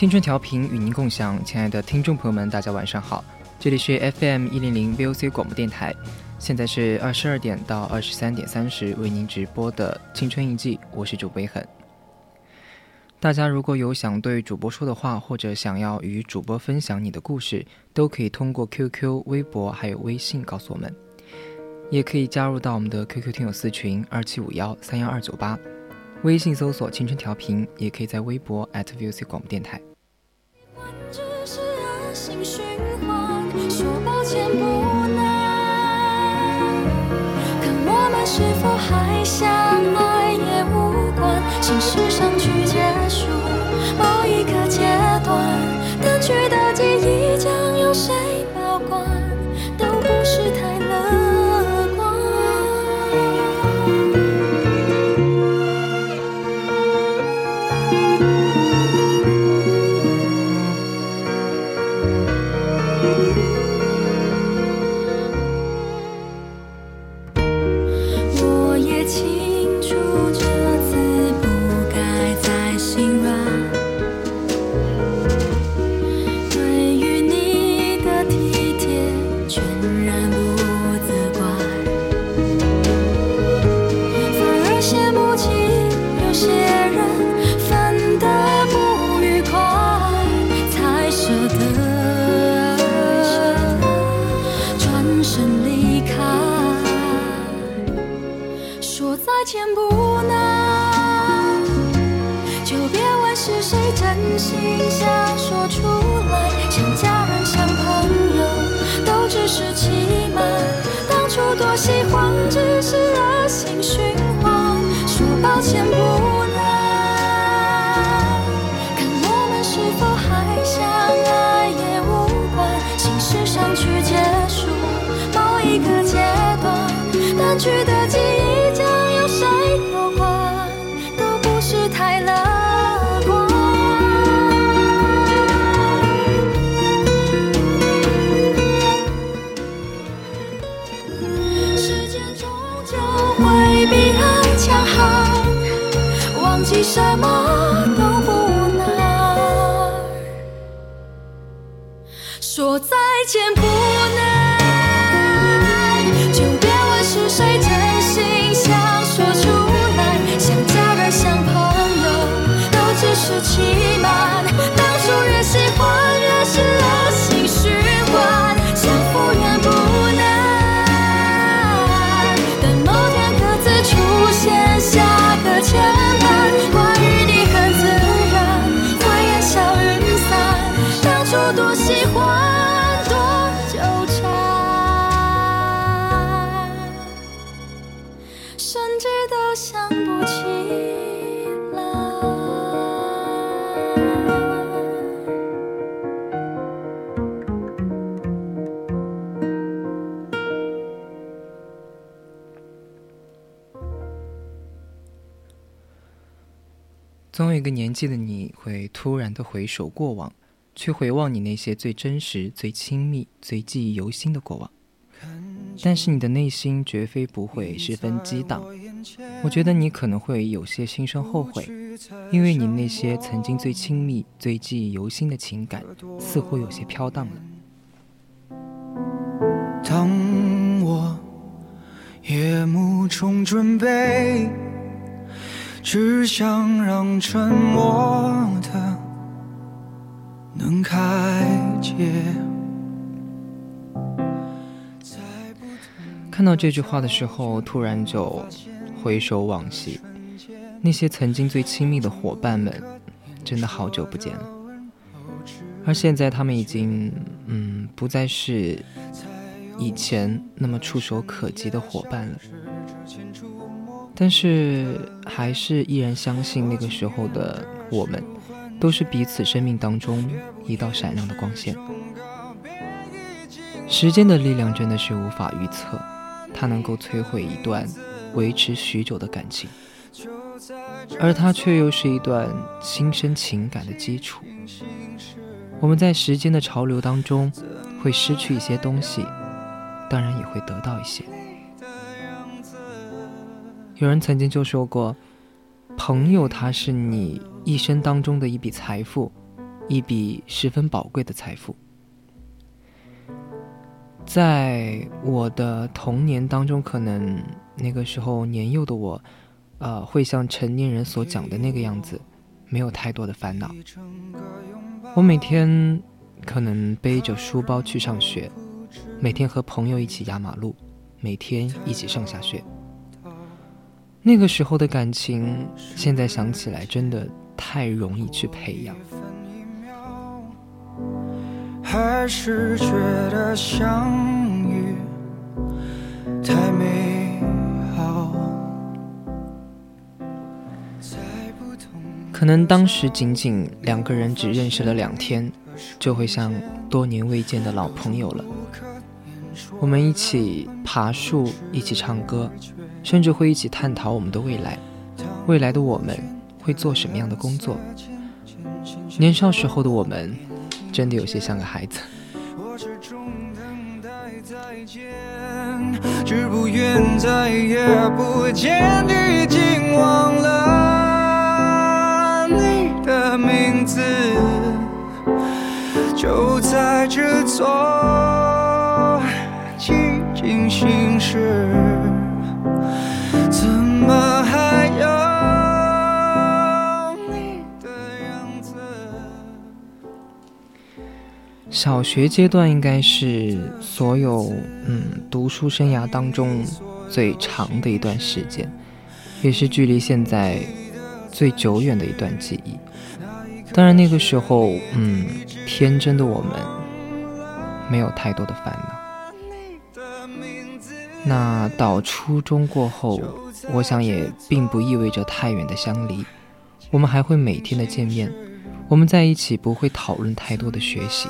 青春调频与您共享，亲爱的听众朋友们，大家晚上好，这里是 FM 一零零 VOC 广播电台，现在是二十二点到二十三点三十为您直播的青春印记，我是主播狠。大家如果有想对主播说的话，或者想要与主播分享你的故事，都可以通过 QQ、微博还有微信告诉我们，也可以加入到我们的 QQ 听友四群二七五幺三幺二九八，微信搜索青春调频，也可以在微博 @VOC 广播电台。循环，说抱歉不难。可我们是否还相爱也无关，心事上去结束某一个阶段，心想说出来，像家人像朋友，都只是欺瞒。当初多喜欢，只是恶性循环。说抱歉不难，看我们是否还相爱也无关。心事上去结束某一个阶段，淡去的记忆。什么都不难。说再见。年纪的你会突然的回首过往，去回望你那些最真实、最亲密、最记忆犹新的过往。但是你的内心绝非不会十分激荡，我觉得你可能会有些心生后悔，因为你那些曾经最亲密、最记忆犹新的情感，似乎有些飘荡了。当我夜幕中准备。只想让沉默的能开解。看到这句话的时候，突然就回首往昔，那些曾经最亲密的伙伴们，真的好久不见了。而现在，他们已经，嗯，不再是以前那么触手可及的伙伴了。但是，还是依然相信那个时候的我们，都是彼此生命当中一道闪亮的光线。时间的力量真的是无法预测，它能够摧毁一段维持许久的感情，而它却又是一段心生情感的基础。我们在时间的潮流当中会失去一些东西，当然也会得到一些。有人曾经就说过，朋友他是你一生当中的一笔财富，一笔十分宝贵的财富。在我的童年当中，可能那个时候年幼的我，呃，会像成年人所讲的那个样子，没有太多的烦恼。我每天可能背着书包去上学，每天和朋友一起压马路，每天一起上下学。那个时候的感情，现在想起来真的太容易去培养。还是觉得相遇太美好。可能当时仅仅两个人只认识了两天，就会像多年未见的老朋友了。我们一起爬树，一起唱歌，甚至会一起探讨我们的未来。未来的我们会做什么样的工作？年少时候的我们。真的有些像个孩子。只不愿再也不见，已经忘了你的名字，就在这座寂静心事，小学阶段应该是所有嗯读书生涯当中最长的一段时间，也是距离现在最久远的一段记忆。当然那个时候，嗯，天真的我们没有太多的烦恼。那到初中过后，我想也并不意味着太远的相离，我们还会每天的见面，我们在一起不会讨论太多的学习。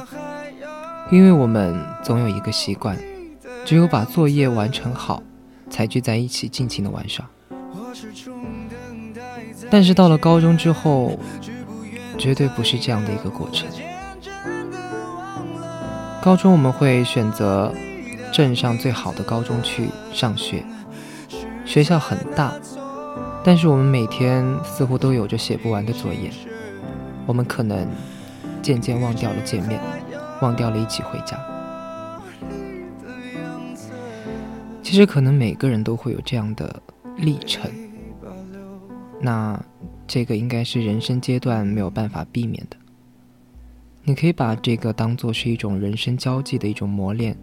因为我们总有一个习惯，只有把作业完成好，才聚在一起尽情的玩耍。但是到了高中之后，绝对不是这样的一个过程。高中我们会选择镇上最好的高中去上学，学校很大，但是我们每天似乎都有着写不完的作业。我们可能渐渐忘掉了见面。忘掉了一起回家。其实可能每个人都会有这样的历程，那这个应该是人生阶段没有办法避免的。你可以把这个当做是一种人生交际的一种磨练。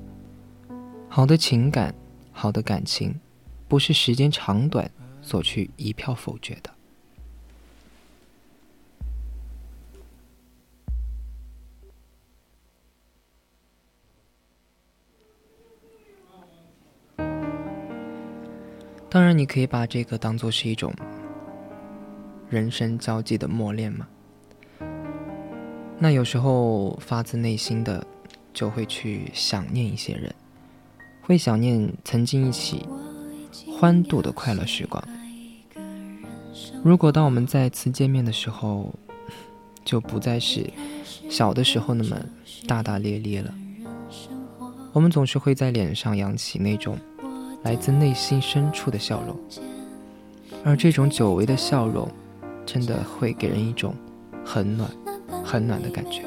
好的情感，好的感情，不是时间长短所去一票否决的。当然，你可以把这个当做是一种人生交际的磨练嘛。那有时候发自内心的就会去想念一些人，会想念曾经一起欢度的快乐时光。如果当我们再次见面的时候，就不再是小的时候那么大大咧咧了，我们总是会在脸上扬起那种。来自内心深处的笑容，而这种久违的笑容，真的会给人一种很暖、很暖的感觉。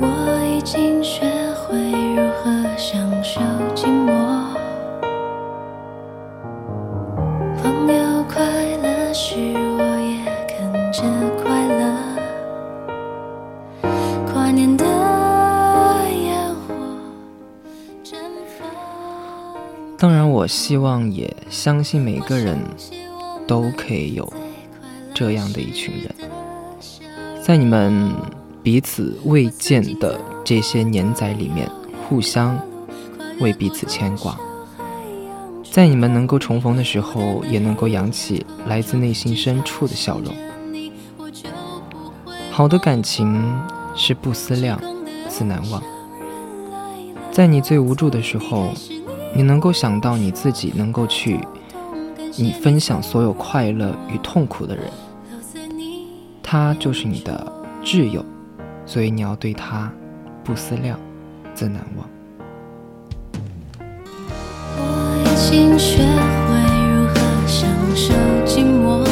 我已经学会我希望也相信每个人都可以有这样的一群人，在你们彼此未见的这些年载里面，互相为彼此牵挂。在你们能够重逢的时候，也能够扬起来自内心深处的笑容。好的感情是不思量，自难忘。在你最无助的时候，你能够想到你自己能够去，你分享所有快乐与痛苦的人，他就是你的挚友，所以你要对他不思量，自难忘。我已经学会如何享受寂寞。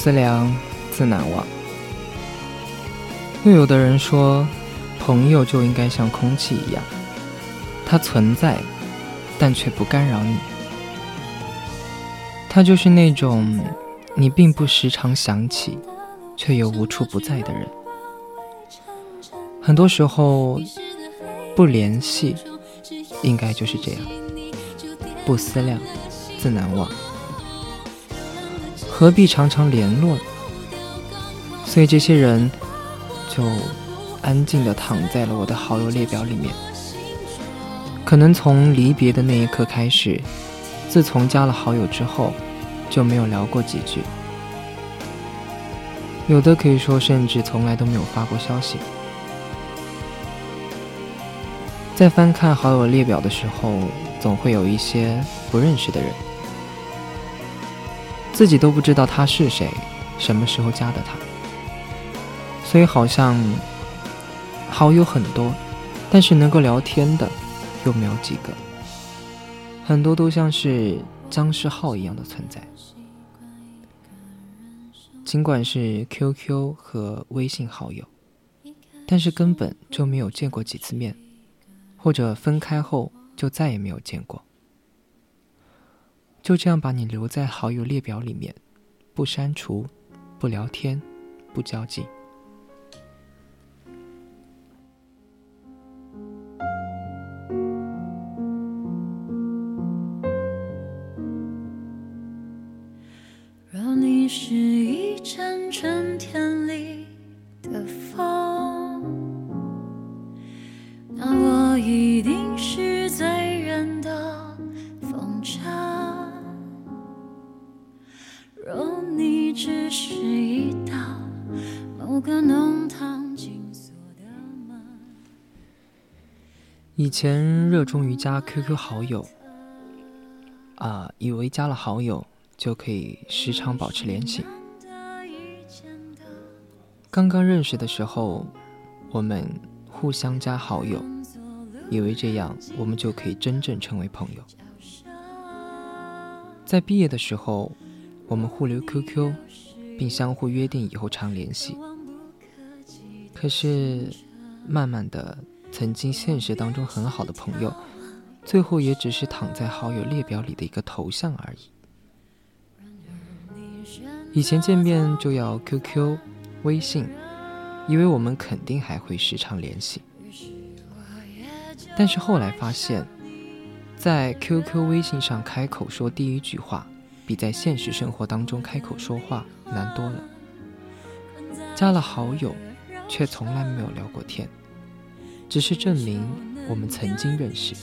思量，自难忘。又有的人说，朋友就应该像空气一样，它存在，但却不干扰你。他就是那种你并不时常想起，却又无处不在的人。很多时候，不联系，应该就是这样。不思量，自难忘。何必常常联络？所以这些人就安静地躺在了我的好友列表里面。可能从离别的那一刻开始，自从加了好友之后，就没有聊过几句。有的可以说，甚至从来都没有发过消息。在翻看好友列表的时候，总会有一些不认识的人。自己都不知道他是谁，什么时候加的他，所以好像好友很多，但是能够聊天的又没有几个，很多都像是僵尸号一样的存在。尽管是 QQ 和微信好友，但是根本就没有见过几次面，或者分开后就再也没有见过。就这样把你留在好友列表里面，不删除，不聊天，不交际。前热衷于加 QQ 好友，啊，以为加了好友就可以时常保持联系。刚刚认识的时候，我们互相加好友，以为这样我们就可以真正成为朋友。在毕业的时候，我们互留 QQ，并相互约定以后常联系。可是，慢慢的，曾经现实当中很好的朋友，最后也只是躺在好友列表里的一个头像而已。以前见面就要 QQ、微信，以为我们肯定还会时常联系。但是后来发现，在 QQ、微信上开口说第一句话，比在现实生活当中开口说话难多了。加了好友，却从来没有聊过天，只是证明我们曾经认识。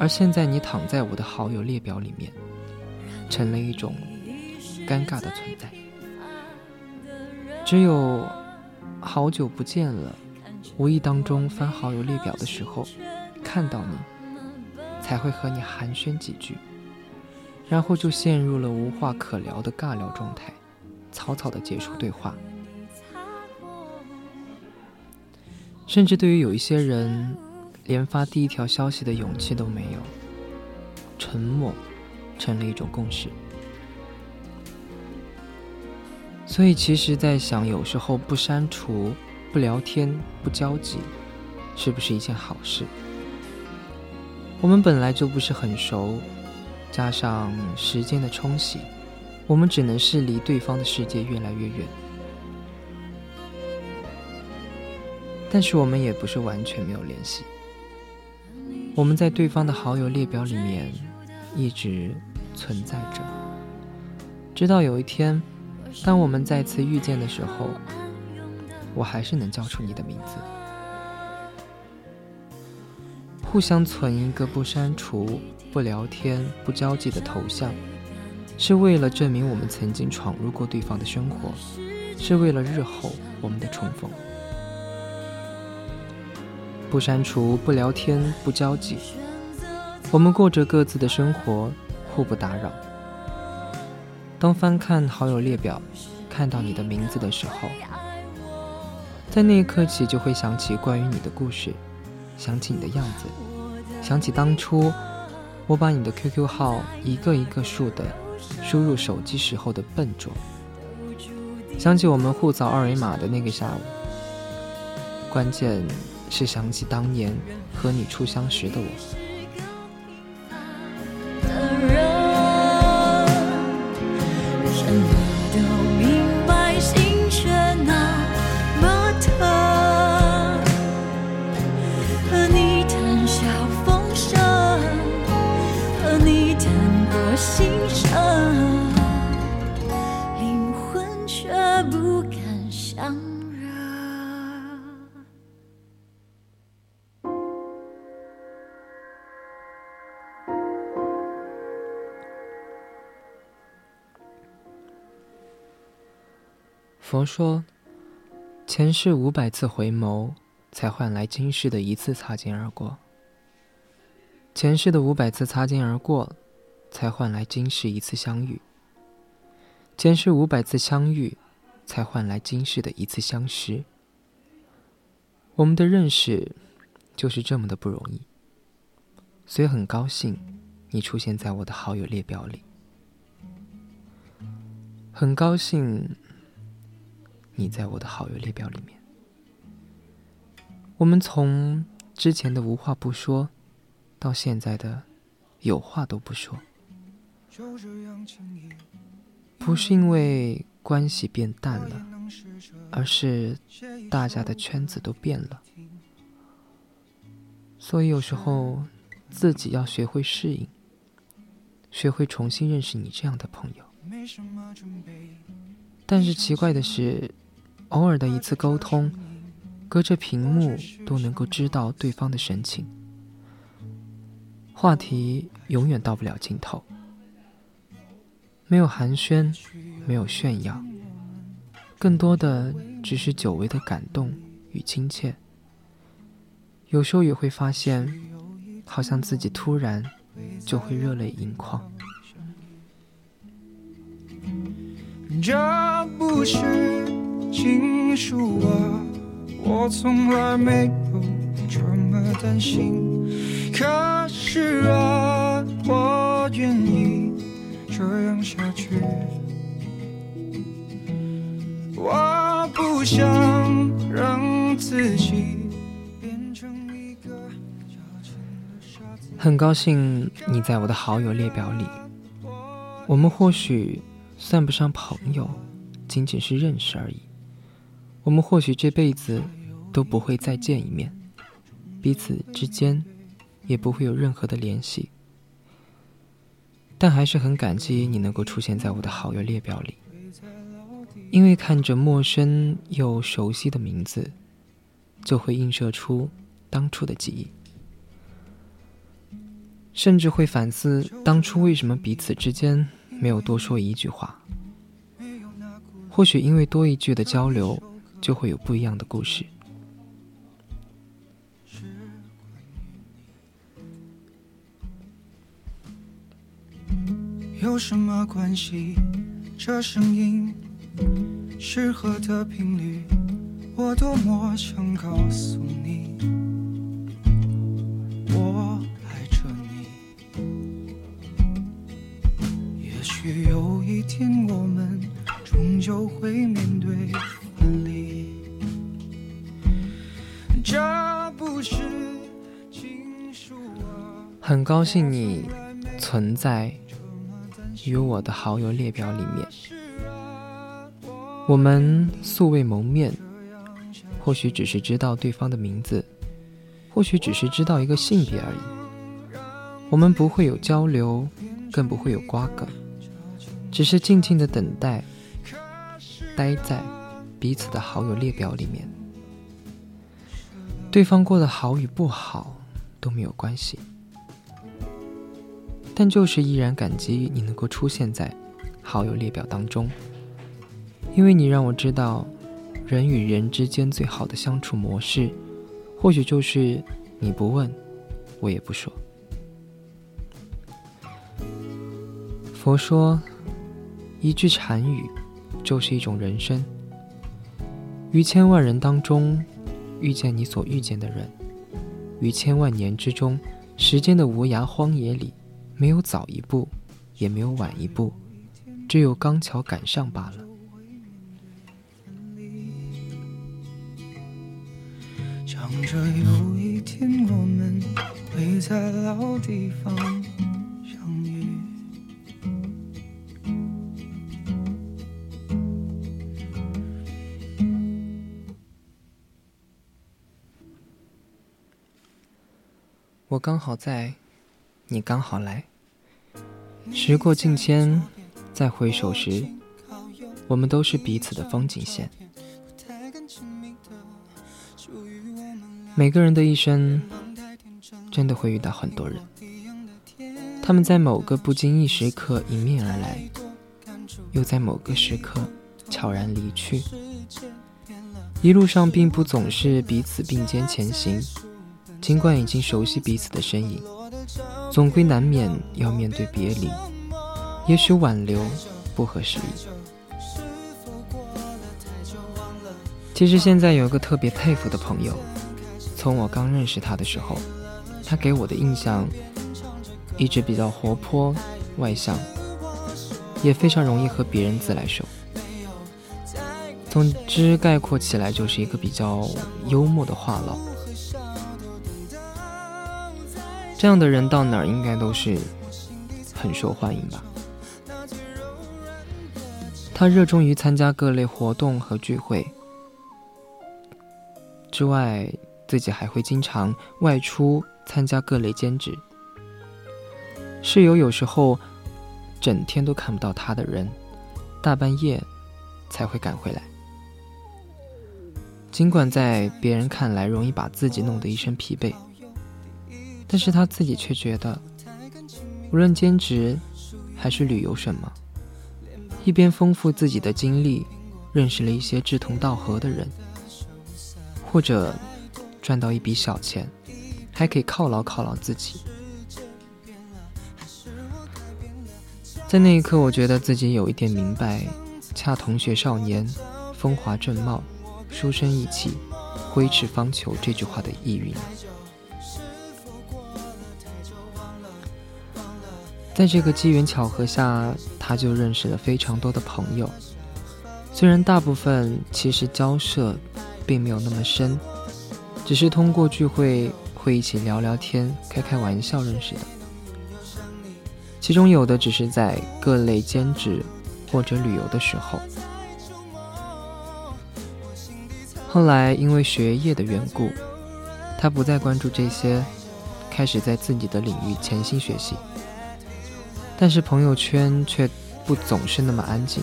而现在你躺在我的好友列表里面，成了一种尴尬的存在。只有好久不见了，无意当中翻好友列表的时候，看到你，才会和你寒暄几句，然后就陷入了无话可聊的尬聊状态，草草的结束对话。甚至对于有一些人，连发第一条消息的勇气都没有，沉默成了一种共识。所以，其实，在想，有时候不删除、不聊天、不交集，是不是一件好事？我们本来就不是很熟，加上时间的冲洗，我们只能是离对方的世界越来越远。但是，我们也不是完全没有联系。我们在对方的好友列表里面一直存在着，直到有一天。当我们再次遇见的时候，我还是能叫出你的名字。互相存一个不删除、不聊天、不交际的头像，是为了证明我们曾经闯入过对方的生活，是为了日后我们的重逢。不删除、不聊天、不交际，我们过着各自的生活，互不打扰。当翻看好友列表，看到你的名字的时候，在那一刻起就会想起关于你的故事，想起你的样子，想起当初我把你的 QQ 号一个一个数的输入手机时候的笨拙，想起我们互扫二维码的那个下午，关键是想起当年和你初相识的我。佛说，前世五百次回眸，才换来今世的一次擦肩而过。前世的五百次擦肩而过，才换来今世一次相遇。前世五百次相遇，才换来今世的一次相识。我们的认识，就是这么的不容易。所以很高兴，你出现在我的好友列表里。很高兴。你在我的好友列表里面，我们从之前的无话不说，到现在的有话都不说，不是因为关系变淡了，而是大家的圈子都变了，所以有时候自己要学会适应，学会重新认识你这样的朋友。但是奇怪的是。偶尔的一次沟通，隔着屏幕都能够知道对方的神情，话题永远到不了尽头。没有寒暄，没有炫耀，更多的只是久违的感动与亲切。有时候也会发现，好像自己突然就会热泪盈眶。这不是。情书啊，我从来没有这么担心。可是啊，我愿意这样下去。我不想让自己变成一个很高兴你在我的好友列表里。我们或许算不上朋友，仅仅是认识而已。我们或许这辈子都不会再见一面，彼此之间也不会有任何的联系，但还是很感激你能够出现在我的好友列表里，因为看着陌生又熟悉的名字，就会映射出当初的记忆，甚至会反思当初为什么彼此之间没有多说一句话。或许因为多一句的交流，就会有不一样的故事。有什么关系？这声音适合的频率，我多么想告诉你，我爱着你。也许有一天我们终究会面对很高兴你存在于我的好友列表里面。我们素未谋面，或许只是知道对方的名字，或许只是知道一个性别而已。我们不会有交流，更不会有瓜葛，只是静静的等待，待在彼此的好友列表里面。对方过得好与不好都没有关系。但就是依然感激你能够出现在好友列表当中，因为你让我知道，人与人之间最好的相处模式，或许就是你不问，我也不说。佛说，一句禅语，就是一种人生。于千万人当中，遇见你所遇见的人；于千万年之中，时间的无涯荒野里。没有早一步，也没有晚一步，只有刚巧赶上罢了。想着有一天我们会在老地方我刚好在。你刚好来，时过境迁，再回首时，我们都是彼此的风景线。每个人的一生，真的会遇到很多人，他们在某个不经意时刻迎面而来，又在某个时刻悄然离去。一路上并不总是彼此并肩前行，尽管已经熟悉彼此的身影。总归难免要面对别离，也许挽留不合时宜。其实现在有一个特别佩服的朋友，从我刚认识他的时候，他给我的印象一直比较活泼、外向，也非常容易和别人自来熟。总之概括起来就是一个比较幽默的话痨。这样的人到哪儿应该都是很受欢迎吧？他热衷于参加各类活动和聚会，之外自己还会经常外出参加各类兼职。室友有时候整天都看不到他的人，大半夜才会赶回来。尽管在别人看来容易把自己弄得一身疲惫。但是他自己却觉得，无论兼职还是旅游什么，一边丰富自己的经历，认识了一些志同道合的人，或者赚到一笔小钱，还可以犒劳犒劳自己。在那一刻，我觉得自己有一点明白“恰同学少年，风华正茂，书生意气，挥斥方遒”这句话的意蕴。在这个机缘巧合下，他就认识了非常多的朋友。虽然大部分其实交涉并没有那么深，只是通过聚会会一起聊聊天、开开玩笑认识的。其中有的只是在各类兼职或者旅游的时候。后来因为学业的缘故，他不再关注这些，开始在自己的领域潜心学习。但是朋友圈却不总是那么安静，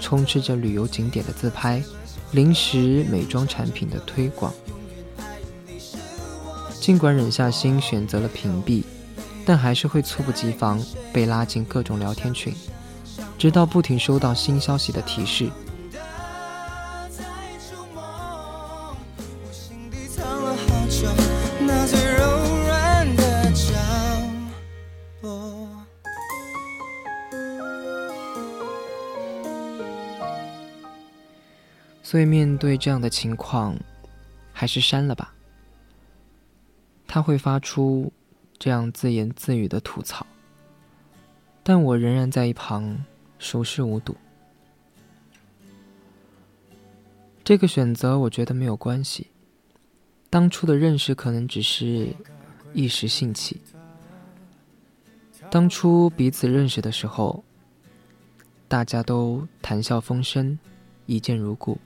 充斥着旅游景点的自拍、零食、美妆产品的推广。尽管忍下心选择了屏蔽，但还是会猝不及防被拉进各种聊天群，直到不停收到新消息的提示，所以面对这样的情况，还是删了吧。他会发出这样自言自语的吐槽，但我仍然在一旁熟视无睹。这个选择我觉得没有关系，当初的认识可能只是一时兴起。当初彼此认识的时候，大家都谈笑风生，一见如故。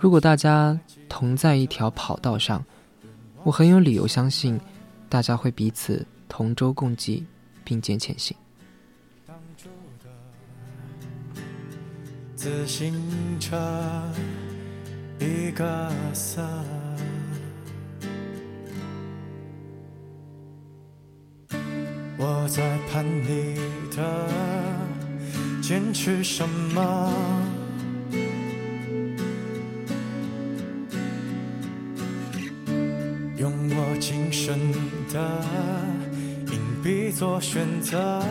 如果大家同在一条跑道上，我很有理由相信，大家会彼此同舟共济，并肩前行。自行车一个色，我在盼你的坚持什么？今生的硬币做选择，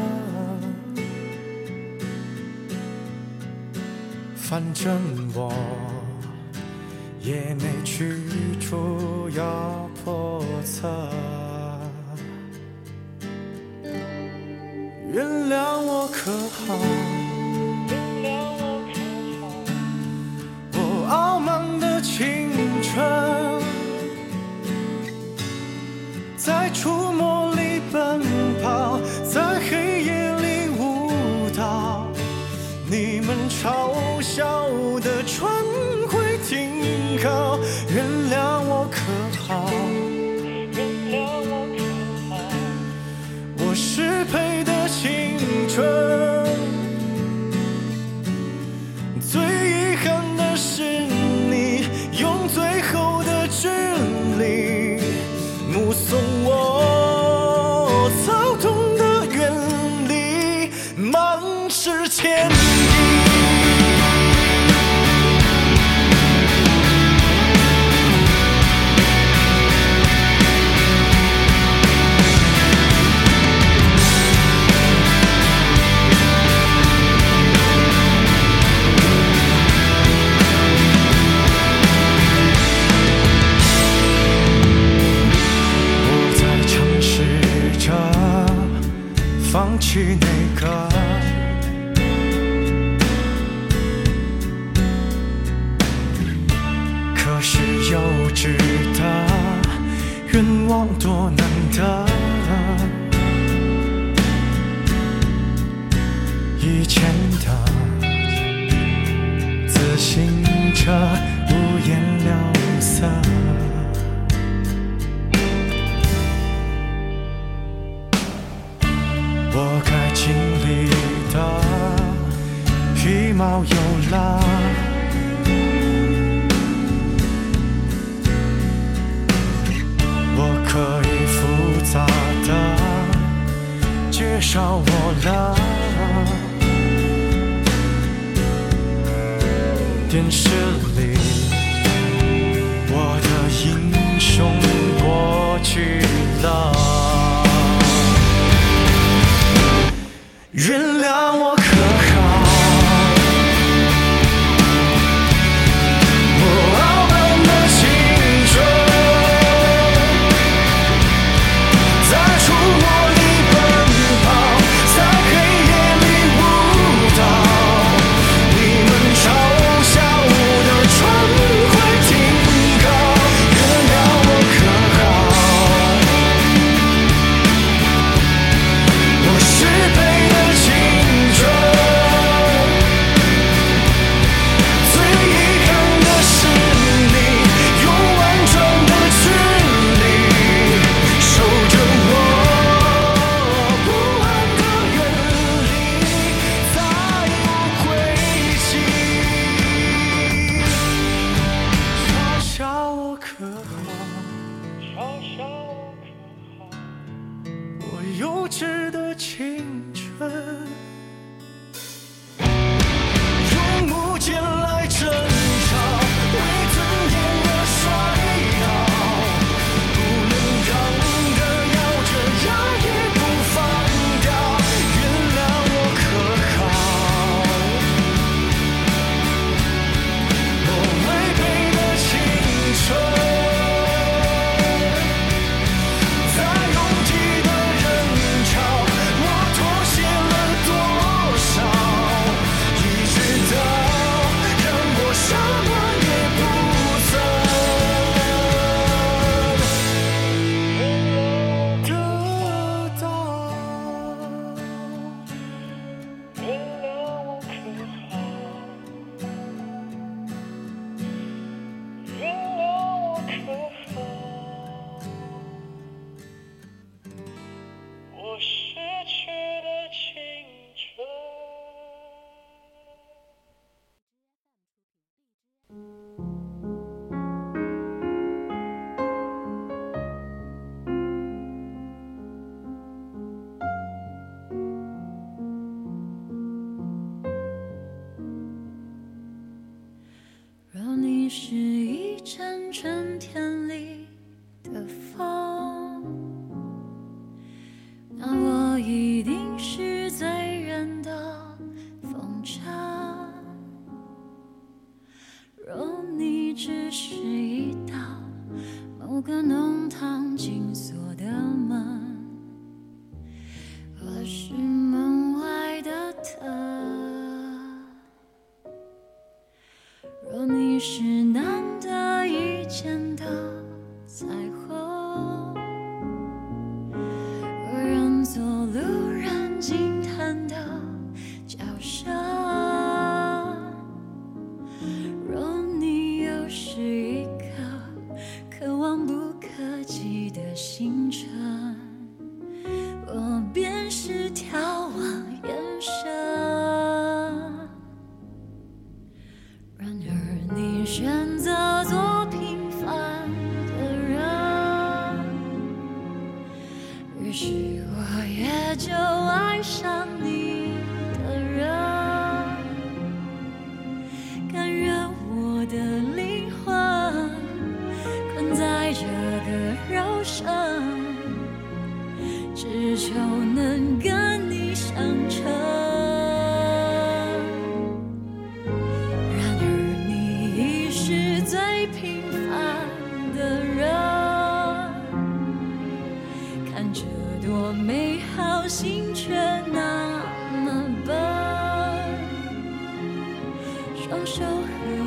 反正我也没去处要破测。原谅我可好？找我了，电视里我的英雄过去了，原谅放手。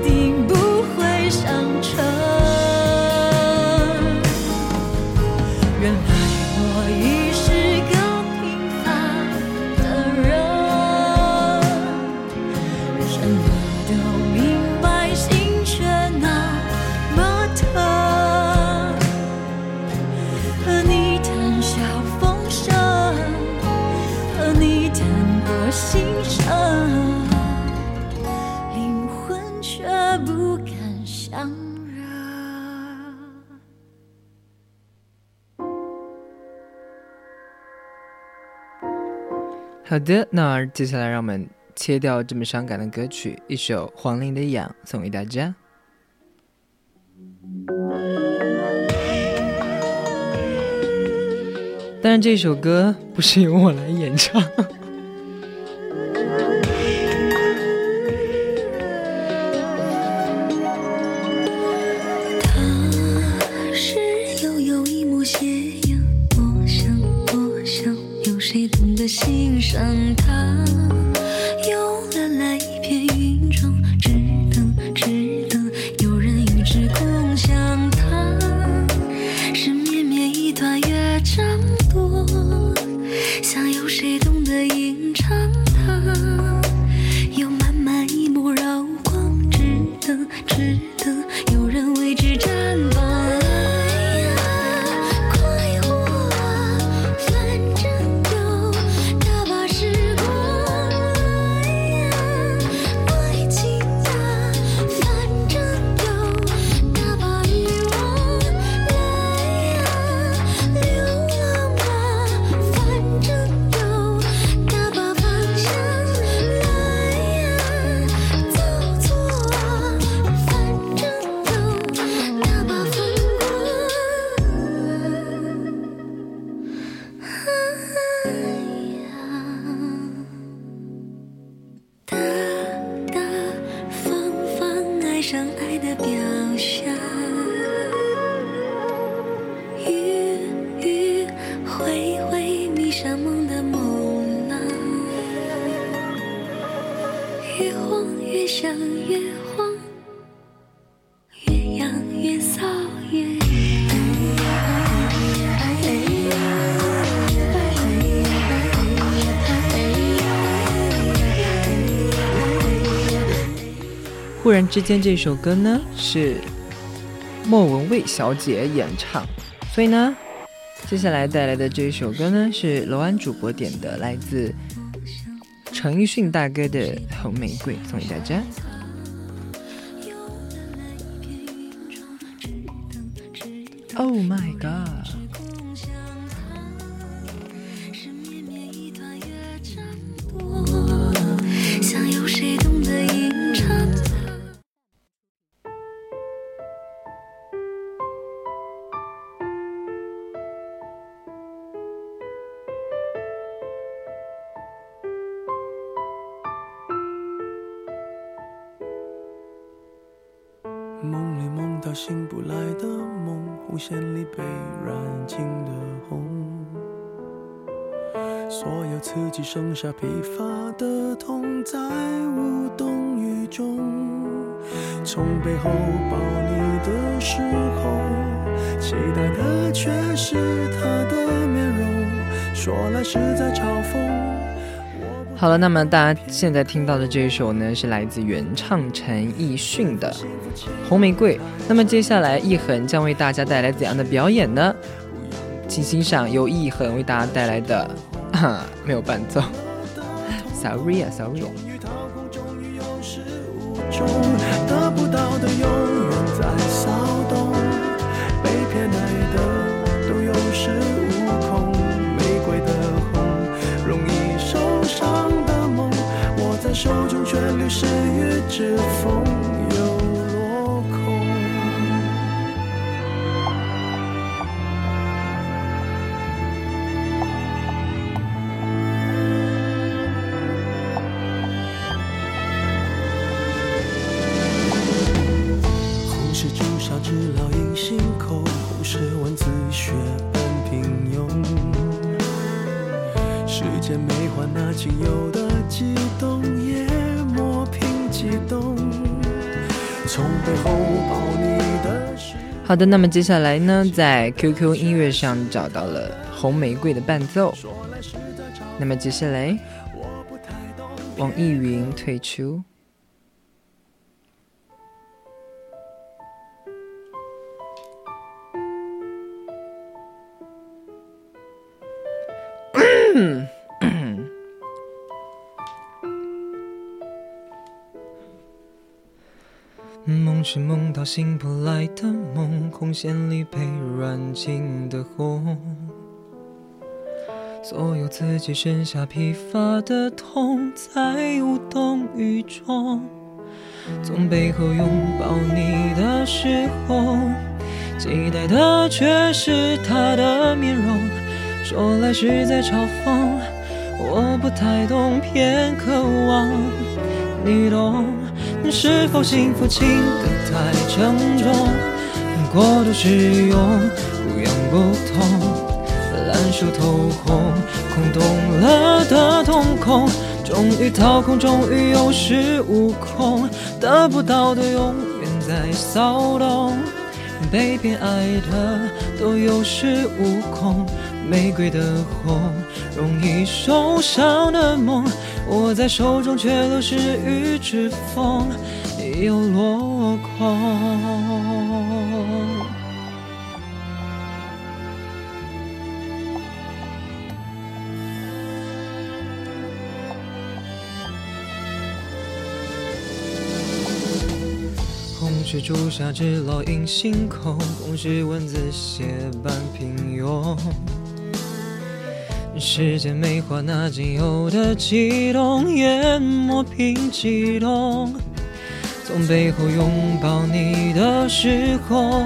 成好的那接下来让我们切掉这么伤感的歌曲一首黄龄的痒送给大家。但是这首歌不是由我来演唱。让它之间，这首歌呢是莫文蔚小姐演唱，所以呢，接下来带来的这一首歌呢是楼安主播点的，来自陈奕迅大哥的《红玫瑰》，送给大家。Oh my god！好了，那么大家现在听到的这一首呢，是来自原唱陈奕迅的《红玫瑰》。那么接下来，易恒将为大家带来怎样的表演呢？请欣赏由易恒为大家带来的，没有伴奏，sorry 啊，sorry。是雨，是风。从背后抱你的时好的，那么接下来呢，在 QQ 音乐上找到了《红玫瑰》的伴奏。那么接下来，我不太懂。网易云退出。是梦到醒不来的梦，红线里被软禁的红。所有自己剩下疲乏的痛，在无动于衷。从背后拥抱你的时候，期待的却是他的面容。说来是在嘲讽，我不太懂，偏渴望你懂。是否幸福轻得太沉重，过度使用不痒不痛，烂熟透红，空洞了的瞳孔，终于掏空，终于有恃无恐，得不到的永远在骚动，被偏爱的都有恃无恐，玫瑰的红，容易受伤的梦，握在手中却流失于指缝，又落空。红是朱砂痣烙印心口，红是文字血般平庸。时间没化那仅有的悸动，淹没平激动。从背后拥抱你的时候，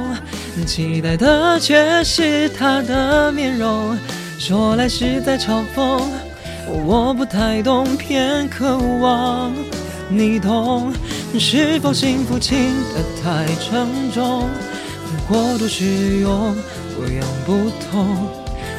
期待的却是他的面容。说来实在嘲讽，我不太懂，偏渴望你懂。是否幸福轻得太沉重？过度使用，不痒不痛，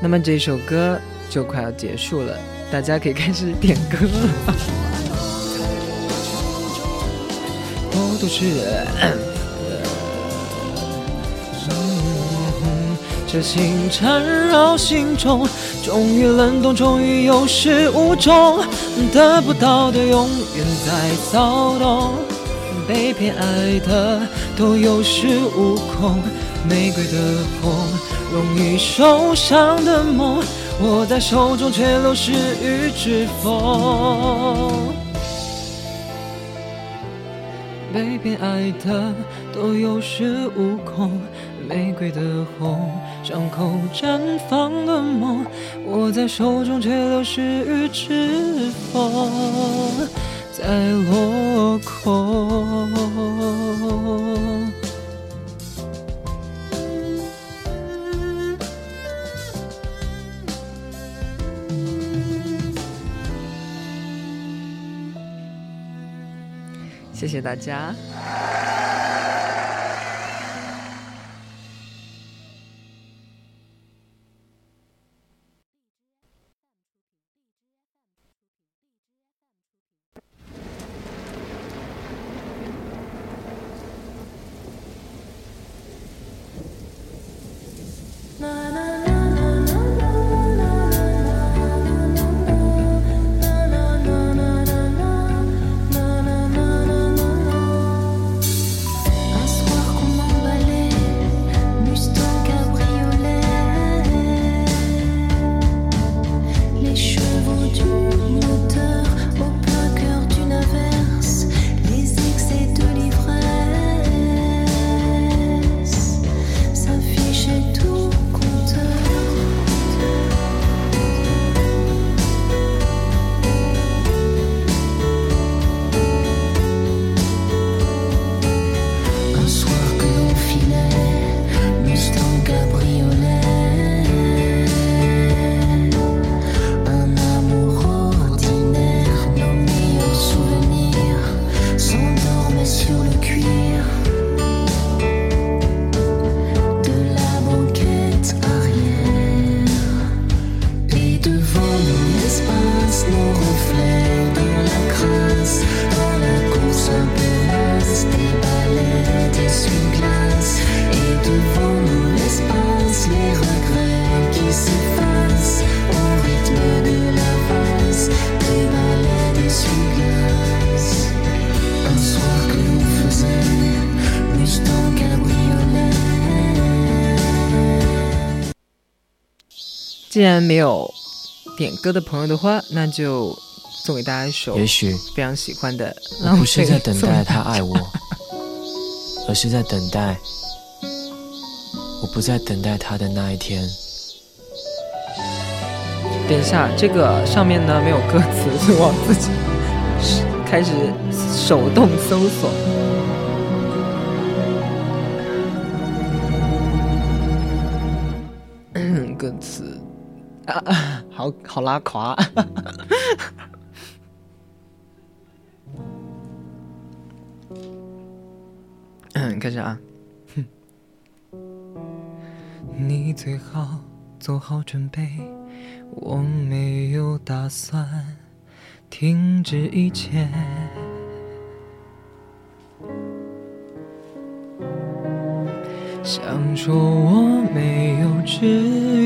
那么这首歌就快要结束了，大家可以开始点歌了。我都是。这心缠绕心中，终于冷冻，终于有始无终，得不到的永远在骚动，被偏爱的都有恃无恐，玫瑰的红，容易受伤的梦，握在手中却流失于指缝，被偏爱的都有恃无恐。玫瑰的红，伤口绽放的梦，握在手中却流失于指缝，在落空。谢谢大家。既然没有点歌的朋友的话，那就送给大家一首也许非常喜欢的。我不是在等待他爱我，而是在等待我不再等待他的那一天。等一下，这个上面呢没有歌词，是我自己开始手动搜索。好好拉垮。嗯，开始啊。你最好做好准备，我没有打算停止一切。想说我没有志愿，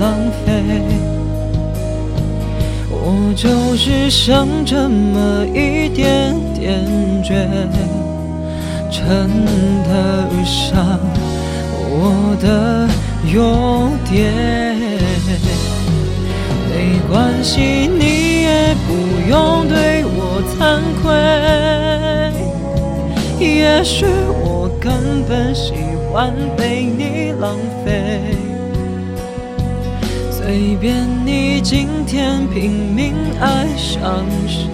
浪费。我就是剩这么一点点倔，撑得上我的优点。没关系，你也不用对我惭愧。也许我根本喜欢被你浪费。随便你今天拼命爱上谁，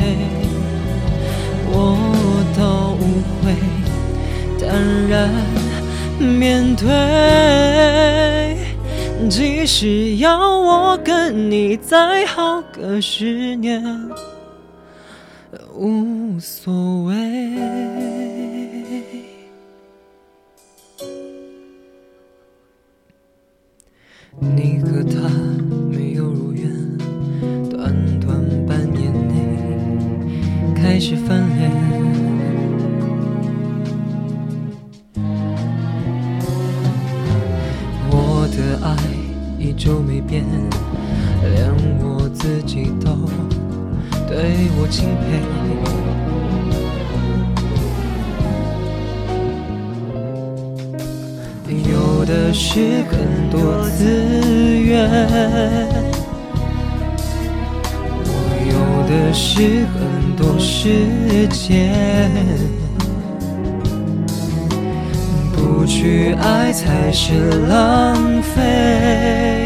我都会淡然面对。即使要我跟你再好个十年，无所谓。对我敬佩。有的是很多资源，我有的是很多时间，不去爱才是浪费，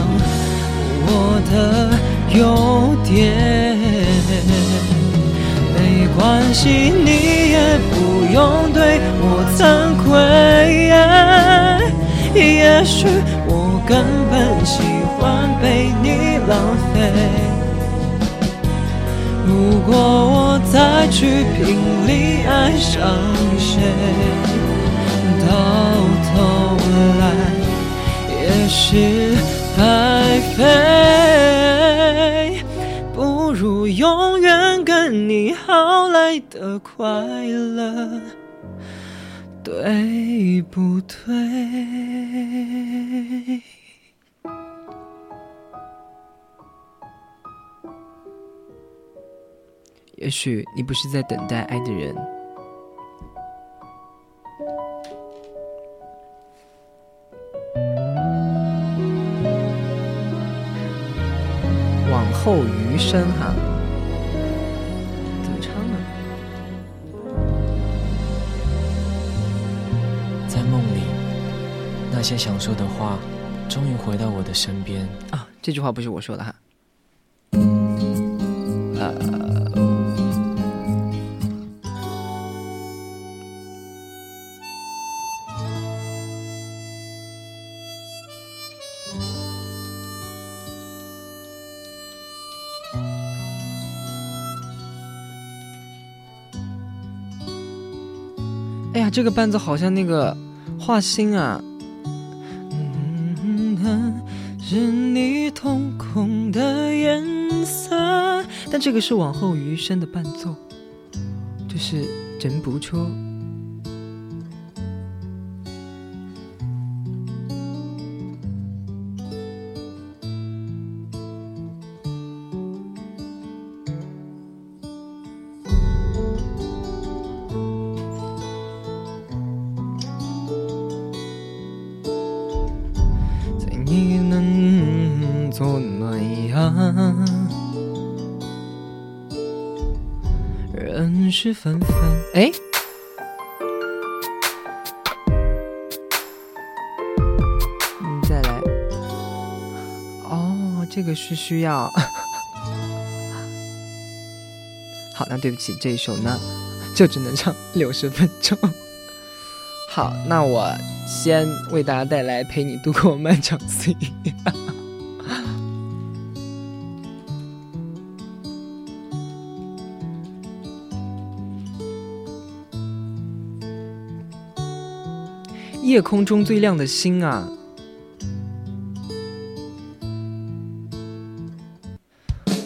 我的优点。没关系，你也不用对我惭愧。也许我根本喜欢被你浪费。如果我再去拼力爱上谁，到头来也是白费。不如永远跟你好来的快乐，对不对？也许你不是在等待爱的人，往后余生哈，怎么唱呢？在梦里，那些想说的话，终于回到我的身边。啊，这句话不是我说的哈。这个伴奏好像那个画心啊，嗯，是你瞳孔的颜色。但这个是往后余生的伴奏，就是真不错。是纷纷，哎，你再来。哦，这个是需要。好，那对不起，这一首呢就只能唱六十分钟。好，那我先为大家带来《陪你度过漫长岁月》。夜空中最亮的星啊！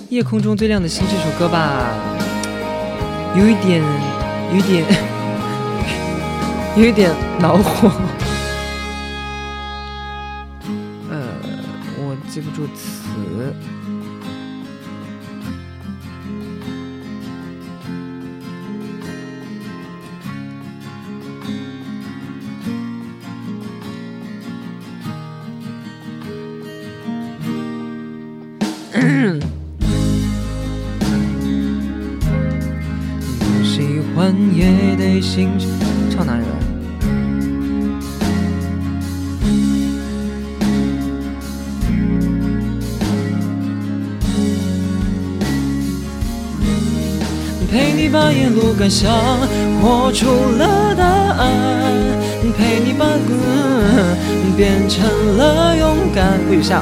夜空中最亮的星这首歌吧，有一点，有一点，有一点恼火。呃，我记不住词。也得心唱哪里了？陪你把沿路感想活出了答案，陪你把歌变成了勇敢。不许笑。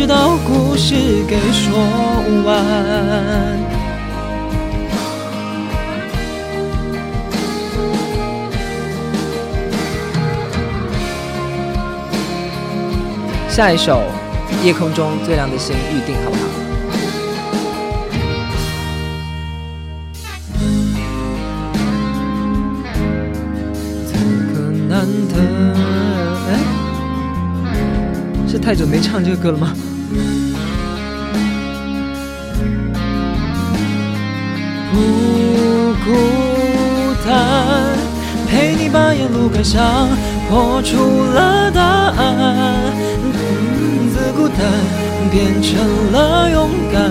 直到故事给说完。下一首《夜空中最亮的星》预定好不好太久没唱这个歌了吗？不孤单，陪你把沿路感想活出了答案。自孤单变成了勇敢，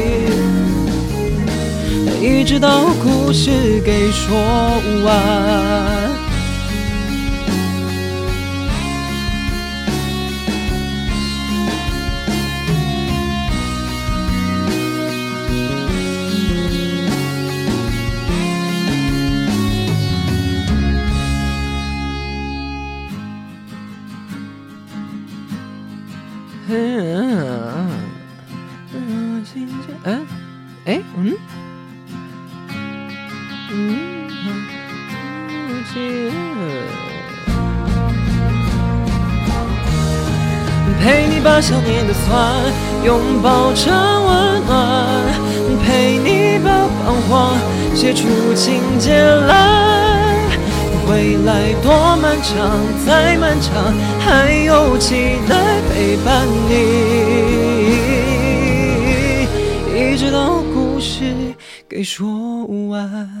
一直到故事给说完。拥抱成温暖，陪你把彷徨写出情节来。未来多漫长，再漫长，还有期待陪伴你，一直到故事给说完。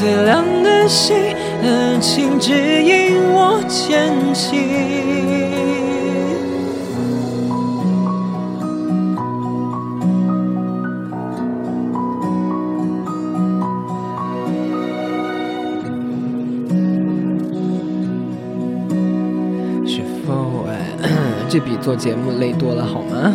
最亮的星，请指引我前行。是否哎，这比做节目累多了好吗？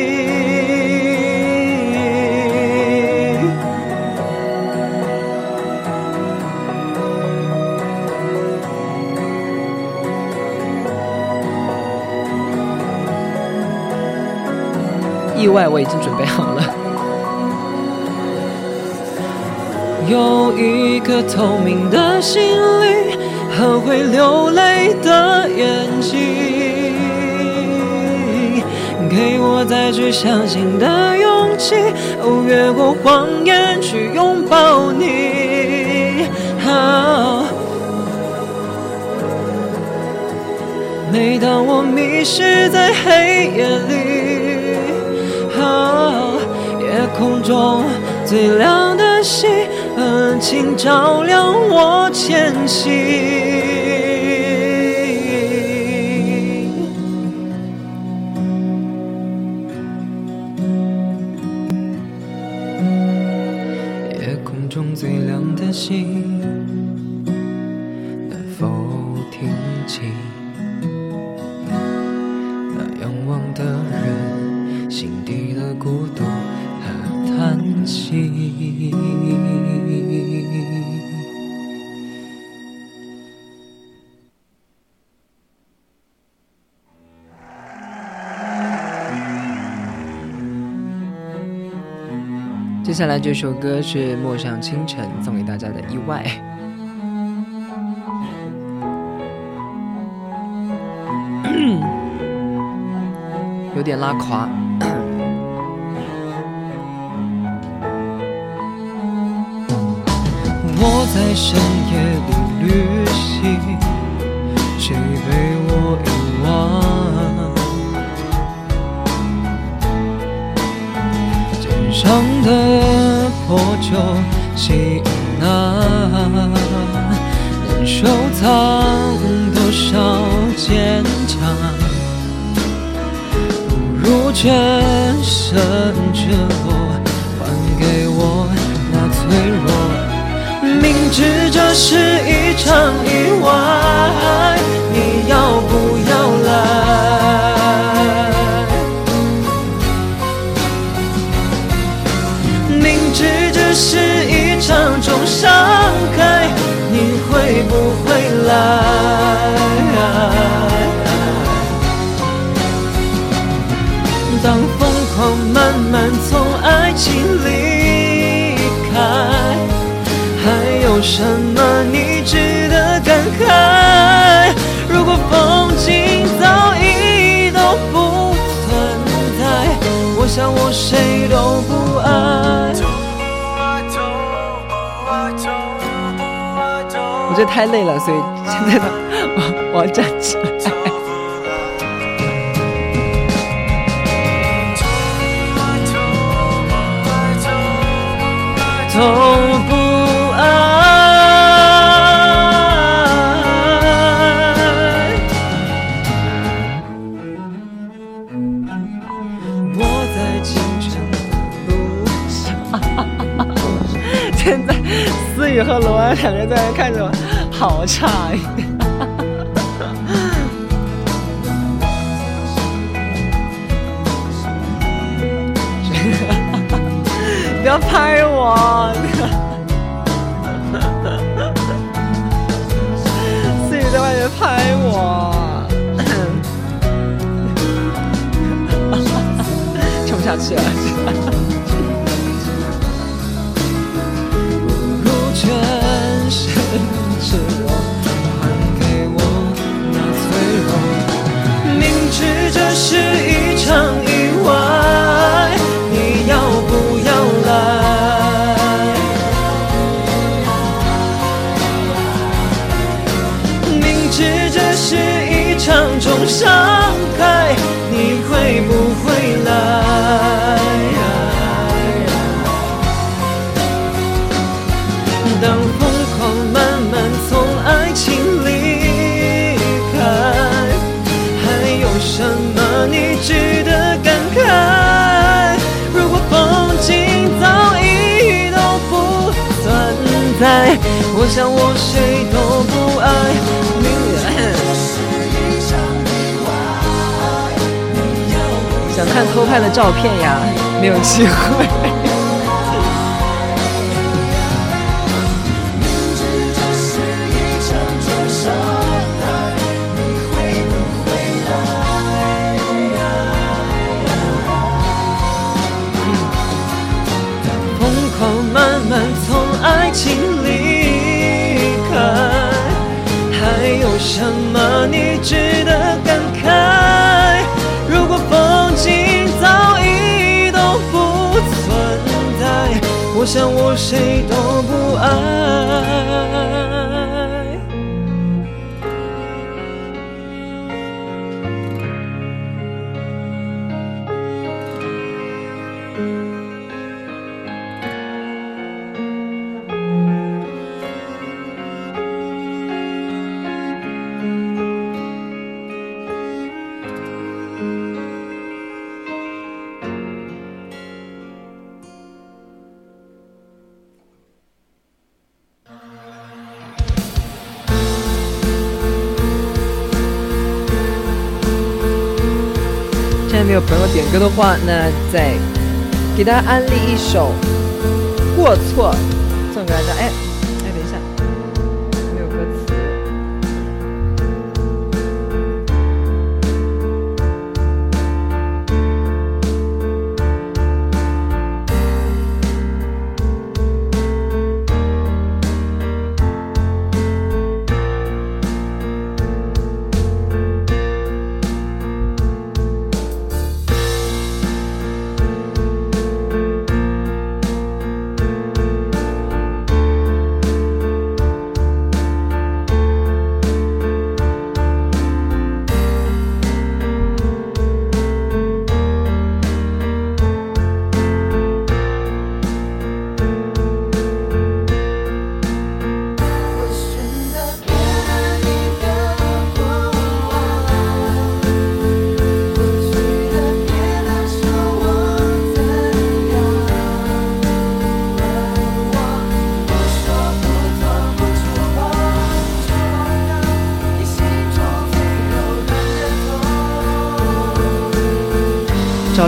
意外，我已经准备好了。有一颗透明的心灵和会流泪的眼睛，给我再去相信的勇气，哦，越过谎言去拥抱你。哦每当我迷失在黑夜里，空中最亮的星，请照亮我前行。接下来这首歌是《陌上清晨》送给大家的意外。有点拉垮。我在深夜里旅行，的破旧行囊，能收藏多少坚强？不如全身赤裸，还给我那脆弱。明知这是一场意外，你要不要来？有什么你值得感慨？如果风景早已都不存在，我想我谁都不爱。我觉得太累了，所以现在呢，我 我要站起来。两个人在那看着我，好诧异。不要拍我！思雨在外面拍我，撑不下去了。是一场意外，你要不要来？明知这是一场重伤害，你会不我想我谁都不爱。想看偷拍的照片呀，没有机会。什么你值得感慨？如果风景早已都不存在，我想我谁都不爱。歌的话，那再给大家安利一首《过错》，送给大家。哎，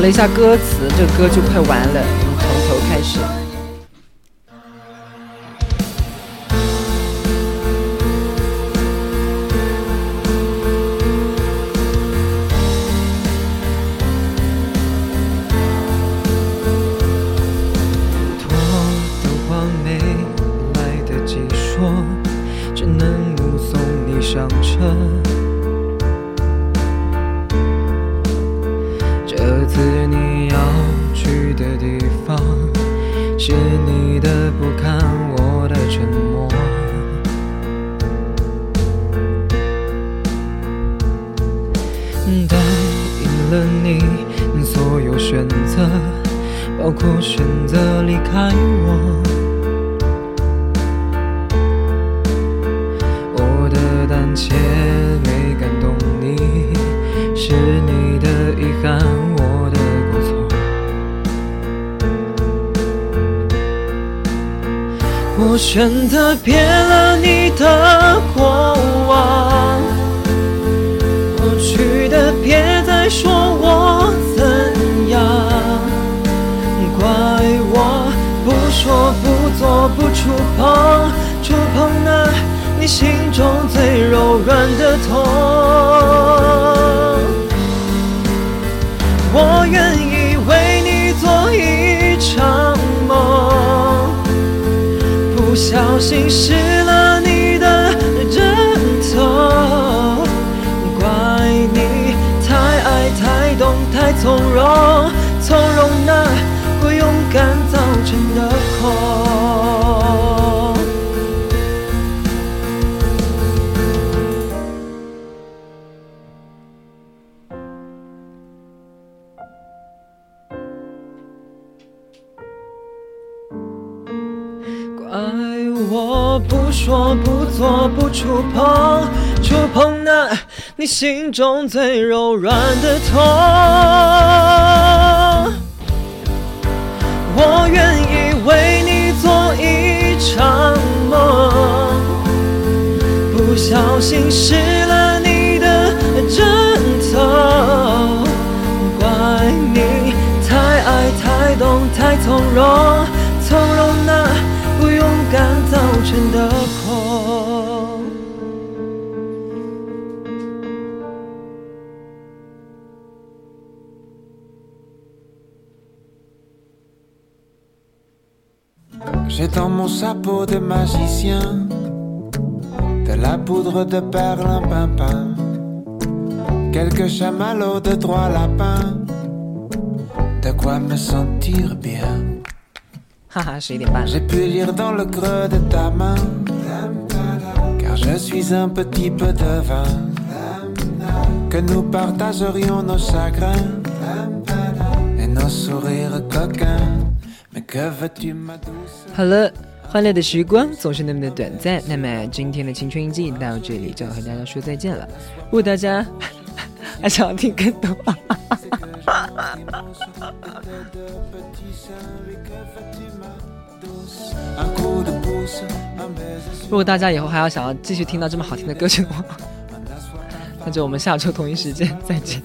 了一下歌词，这歌就快完了，心失你心中最柔软的痛。我愿意为你做一场梦，不小心失了你的枕头，怪你太爱太懂太从容，从容那不勇敢造成的。J'ai dans mon chapeau de magicien de la poudre de perlimpinpin, quelques chamallows de trois lapins, de quoi me sentir bien. Ah, j'ai. J'ai pu lire dans le creux de ta main, car je suis un petit peu de vin, que nous partagerions nos chagrins et nos sourires coquins. 好了，欢乐的时光总是那么的短暂，那么今天的青春印记到这里就要和大家说再见了。如果大家 还想听更多，Un coup de pouce, un baiser 如果大家以后还要想要继续听到这么好听的歌曲的话，那就我们下周同一时间再见。